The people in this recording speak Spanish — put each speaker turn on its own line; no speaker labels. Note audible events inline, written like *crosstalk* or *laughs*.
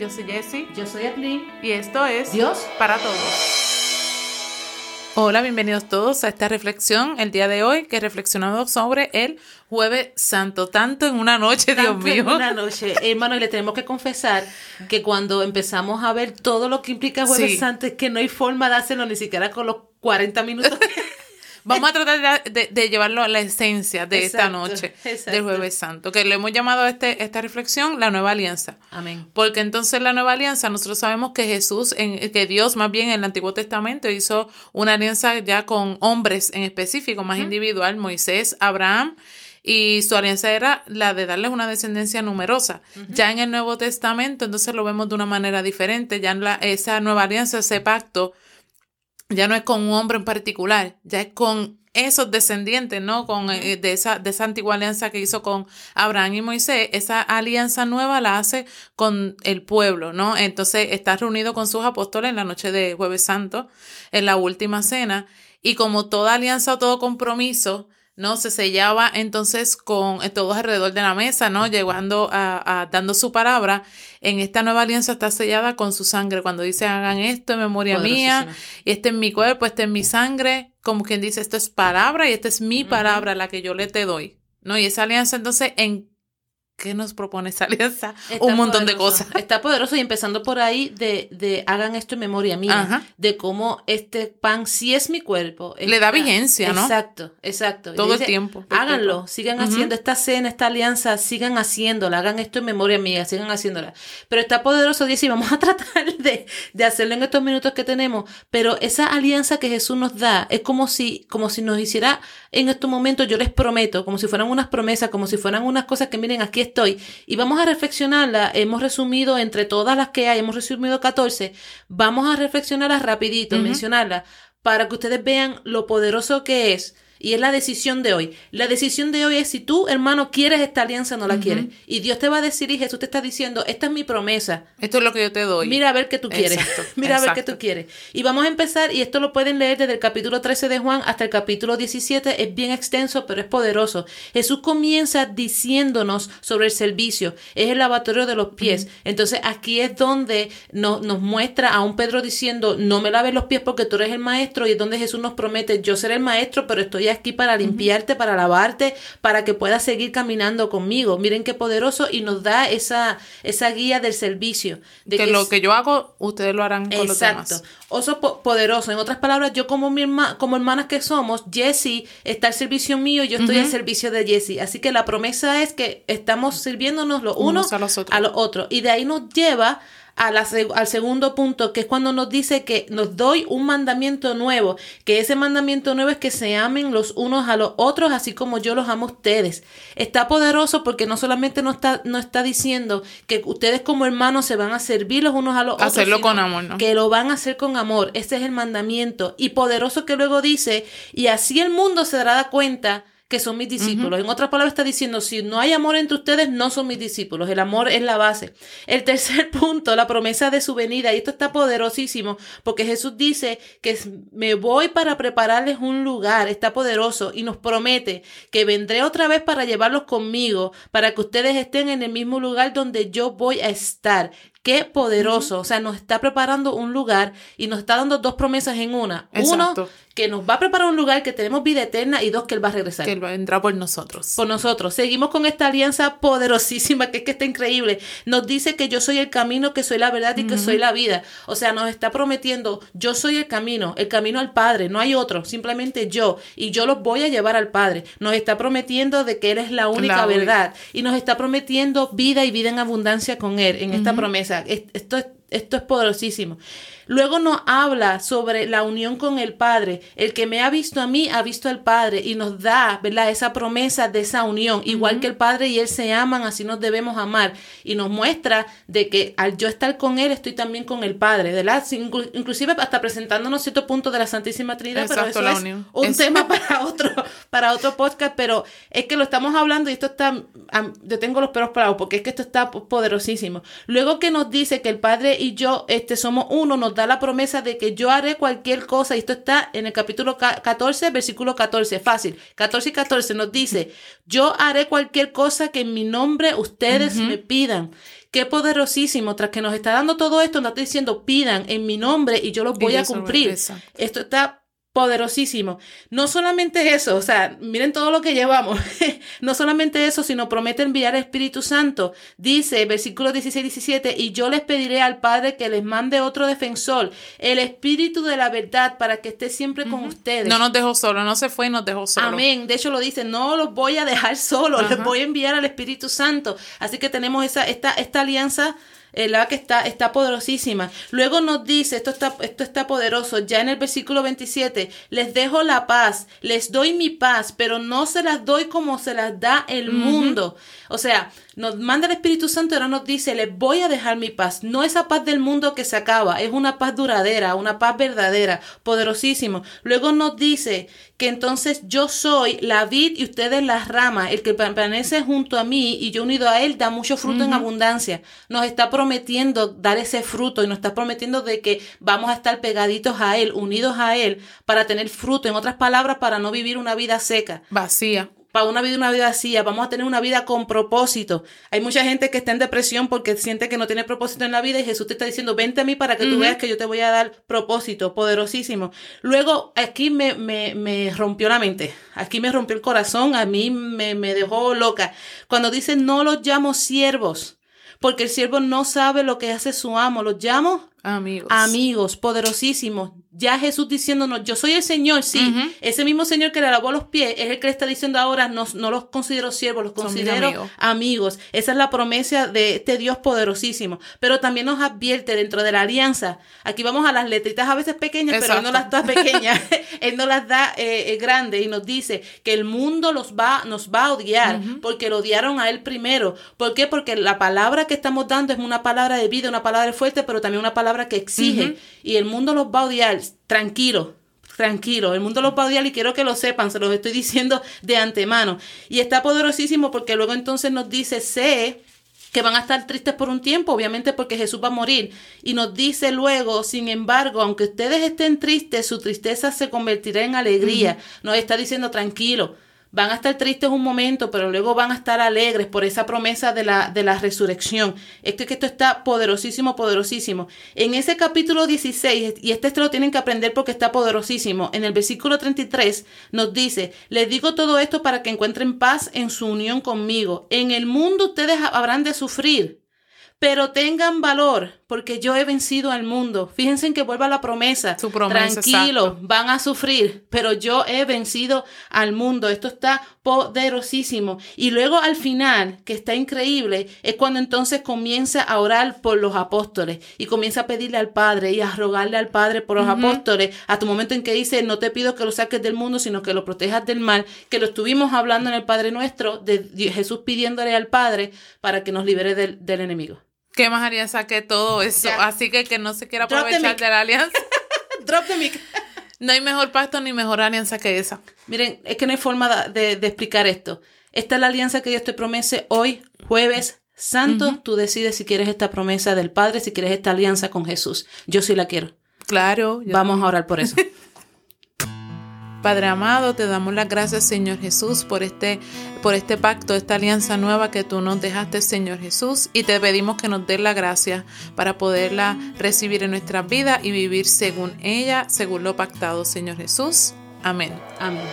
Yo soy Jessie.
Yo soy Atlin.
Y esto es
Dios
para todos. Hola, bienvenidos todos a esta reflexión el día de hoy que reflexionamos sobre el Jueves Santo, tanto en una noche, Dios mío.
en una noche. Hermano, y le tenemos que confesar que cuando empezamos a ver todo lo que implica Jueves
Sí.
Santo es que no hay forma de hacerlo ni siquiera con los 40 minutos. *laughs*
Vamos a tratar de, de- de llevarlo a la esencia de esta
Exacto,
noche
exacto.
del Jueves Santo, que le hemos llamado a este, esta reflexión la nueva alianza.
Amén.
Porque entonces la nueva alianza, nosotros sabemos que Jesús, en, que Dios más bien en el Antiguo Testamento hizo una alianza ya con hombres en específico, más individual, Moisés, Abraham, y su alianza era la de darles una descendencia numerosa. Ya en el Nuevo Testamento, entonces lo vemos de una manera diferente, ya en la, esa nueva alianza, ese pacto, ya no es con un hombre en particular, ya es con esos descendientes, ¿no? Con eh, de esa de esa antigua alianza que hizo con Abraham y Moisés, esa alianza nueva la hace con el pueblo, ¿no? Entonces está reunido con sus apóstoles en la noche de Jueves Santo, en la última cena, y como toda alianza o todo compromiso, ¿no? Se sellaba entonces con eh, todos alrededor de la mesa, ¿no? Llegando a, a- dando su palabra. En esta nueva alianza está sellada con su sangre. Cuando dice hagan esto en memoria mía, y este es mi cuerpo, este es mi sangre, como quien dice, esto es palabra y esta es mi palabra, la que yo le te doy. ¿No? Y esa alianza, entonces, ¿en qué nos propone esa alianza? *laughs*
Está
Un montón de
poderoso.
cosas.
Está poderoso y empezando por ahí de, de hagan esto en memoria mía,
Ajá.
de cómo este pan sí es mi cuerpo.
Le da vigencia, ¿no?
Exacto, exacto.
Todo el tiempo.
Háganlo, sigan haciendo esta cena, esta alianza, sigan haciéndola, hagan esto en memoria mía, sigan haciéndola. Pero está poderoso, dice, y vamos a *laughs* tratar de, de hacerlo en estos minutos que tenemos, pero esa alianza que Jesús nos da es como si, como si nos hiciera en estos momentos, yo les prometo, como si fueran unas promesas, como si fueran unas cosas que miren, aquí estoy, y vamos a reflexionarla, hemos resumido entre todas las que hay, hemos resumido 14, vamos a reflexionarlas rapidito,
Ujú.
mencionarlas, para que ustedes vean lo poderoso que es. Y es la decisión de hoy. La decisión de hoy es si tú, hermano, quieres esta alianza o no la quieres. Y Dios te va a decir y Jesús te está diciendo, esta es mi promesa.
Esto es lo que yo te doy.
Mira a ver qué tú quieres.
Exacto, *laughs*
Mira a ver qué tú quieres. Y vamos a empezar, y esto lo pueden leer desde el capítulo 13 de Juan hasta el capítulo 17. Es bien extenso, pero es poderoso. Jesús comienza diciéndonos sobre el servicio. Es el lavatorio de los pies. Entonces aquí es donde no- nos muestra a un Pedro diciendo, no me laves los pies porque tú eres el maestro. Y es donde Jesús nos promete, yo seré el maestro, pero estoy aquí para limpiarte, para lavarte, para que puedas seguir caminando conmigo. Miren qué poderoso y nos da esa, esa guía del servicio. De
que
que
lo
es-
que yo hago, ustedes lo harán con los
Exacto.
demás.
Oso po- poderoso. En otras palabras, yo como mi herma- como hermanas que somos, Jessie está al servicio mío yo estoy al servicio de Jessie. Así que la promesa es que estamos sirviéndonos los unos,
Unos a los otros.
a los otros. Y de ahí nos lleva a la seg- al segundo punto, que es cuando nos dice que nos doy un mandamiento nuevo, que ese mandamiento nuevo es que se amen los unos a los otros, así como yo los amo a ustedes. Está poderoso porque no solamente nos está, no está diciendo que ustedes como hermanos se van a servir los unos a los otros,
Hacerlo con amor, ¿no?
que lo van a hacer con amor. Ese es el mandamiento. Y poderoso que luego dice, y así el mundo se dará cuenta que son mis discípulos. En otras palabras está diciendo, si no hay amor entre ustedes, no son mis discípulos. El amor es la base. El tercer *laughs* punto, la promesa de su venida. Y esto está poderosísimo, porque Jesús dice que me voy para prepararles un lugar. Está poderoso y nos promete que vendré otra vez para llevarlos conmigo, para que ustedes estén en el mismo lugar donde yo voy a estar. Qué poderoso. O sea, nos está preparando un lugar y nos está dando dos promesas en una.
Exacto.
Uno, que nos va a preparar un lugar que tenemos vida eterna y dos, que Él va a regresar.
Que él vendrá por nosotros.
Por nosotros. Seguimos con esta alianza poderosísima que es que está increíble. Nos dice que yo soy el camino, que soy la verdad y que soy la vida. O sea, nos está prometiendo, yo soy el camino, el camino al Padre, no hay otro, simplemente yo. Y yo los voy a llevar al Padre. Nos está prometiendo de que Él es la única
La única.
verdad. Y nos está prometiendo vida y vida en abundancia con Él, en esta promesa. Es- Esto es esto es poderosísimo. Luego nos habla sobre la unión con el Padre. El que me ha visto a mí ha visto al Padre y nos da, ¿verdad? Esa promesa de esa unión. Igual que el Padre y Él se aman, así nos debemos amar. Y nos muestra de que al yo estar con Él, estoy también con el Padre, ¿verdad? Inclusive hasta presentándonos ciertos puntos de la Santísima Trinidad, pero eso es
unión.
un tema *laughs* para otro, para otro podcast, pero es que lo estamos hablando y esto está, yo tengo los pelos parados porque es que esto está po- poderosísimo. Luego que nos dice que el Padre y yo este, somos uno, nos da la promesa de que yo haré cualquier cosa, y esto está en el capítulo ca- 14, versículo 14, fácil, 14 y 14 nos dice, yo haré cualquier cosa que en mi nombre ustedes me pidan. Qué poderosísimo, tras que nos está dando todo esto, nos está diciendo, pidan en mi nombre y yo los voy a cumplir. Esto está poderosísimo. No solamente eso, o sea, miren todo lo que llevamos. *laughs* no solamente eso, sino promete enviar al Espíritu Santo. Dice, versículo 16 17, y yo les pediré al Padre que les mande otro defensor, el Espíritu de la verdad, para que esté siempre con ustedes.
No nos dejó solo, no se fue y nos dejó solo.
Amén. De hecho lo dice, no los voy a dejar solo, les voy a enviar al Espíritu Santo. Así que tenemos esa, esta, esta alianza eh, la que está, está poderosísima. Luego nos dice, esto está, esto está poderoso, ya en el versículo 27, les dejo la paz, les doy mi paz, pero no se las doy como se las da el mundo. O sea, nos manda el Espíritu Santo y ahora nos dice, les voy a dejar mi paz. No esa paz del mundo que se acaba, es una paz duradera, una paz verdadera, poderosísimo. Luego nos dice que entonces yo soy la vid y ustedes las ramas, el que permanece junto a mí y yo unido a él da mucho fruto en abundancia. Nos está prometiendo dar ese fruto y nos está prometiendo de que vamos a estar pegaditos a él, unidos a él, para tener fruto. En otras palabras, para no vivir una vida seca.
Vacía
para una vida, una vida así, vamos a tener una vida con propósito. Hay mucha gente que está en depresión porque siente que no tiene propósito en la vida y Jesús te está diciendo, vente a mí para que tú veas que yo te voy a dar propósito, poderosísimo. Luego, aquí me, me, me rompió la mente, aquí me rompió el corazón, a mí me, me dejó loca. Cuando dice, no los llamo siervos, porque el siervo no sabe lo que hace su amo, los llamo
amigos.
Amigos, poderosísimos ya Jesús diciéndonos, yo soy el Señor, sí, ese mismo Señor que le lavó los pies es el que le está diciendo ahora, no, no los considero siervos, los considero amigos. Esa es la promesa de este Dios poderosísimo. Pero también nos advierte dentro de la alianza, aquí vamos a las letritas a veces pequeñas, pero Él no las da pequeñas, *laughs* *laughs* Él no las da eh, eh, grandes y nos dice que el mundo los va, nos va a odiar porque lo odiaron a Él primero. ¿Por qué? Porque la palabra que estamos dando es una palabra de vida, una palabra fuerte, pero también una palabra que exige y el mundo los va a odiar tranquilo, tranquilo, el mundo los va a odiar y quiero que lo sepan, se los estoy *laughs* diciendo de antemano. Y está poderosísimo porque luego entonces nos dice, sé que van a estar tristes por un tiempo, obviamente porque Jesús va a morir. Y nos dice luego, sin embargo, aunque ustedes estén tristes, su tristeza se convertirá en alegría. Nos está diciendo, tranquilo, Van a estar tristes un momento, pero luego van a estar alegres por esa promesa de la, de la resurrección. Es que esto está poderosísimo, poderosísimo. En ese capítulo 16, y este, este lo tienen que aprender porque está poderosísimo, en el versículo 33 nos dice, les digo todo esto para que encuentren paz en su unión conmigo. En el mundo ustedes habrán de sufrir, pero tengan valor porque yo he vencido al mundo. Fíjense en que vuelva la promesa.
Su promesa.
Tranquilo, van a sufrir, pero yo he vencido al mundo. Esto está poderosísimo. Y luego al final, que está increíble, es cuando entonces comienza a orar por los apóstoles y comienza a pedirle al Padre y a rogarle al Padre por los apóstoles, hasta un momento en que dice, no te pido que lo saques del mundo, sino que lo protejas del mal, que lo estuvimos hablando en el Padre nuestro, de Jesús pidiéndole al Padre para que nos libere del, del enemigo.
¿Qué más haría saque todo eso? Así que que no se quiera aprovechar de la alianza. *laughs*
Drop the mic.
no hay mejor pacto ni mejor alianza que esa.
Miren, es que no hay forma de, explicar esto. Esta es la alianza que Dios te promete hoy, jueves santo. Tú decides si quieres esta promesa del Padre, si quieres esta alianza con Jesús. Yo sí la quiero.
Claro.
Vamos a orar por eso. *laughs*
Padre amado, te damos las gracias, Señor Jesús, por este, por este pacto, esta alianza nueva que tú nos dejaste, Señor Jesús, y te pedimos que nos des la gracia para poderla recibir en nuestras vidas y vivir según ella, según lo pactado, Señor Jesús. Amén.
Amén.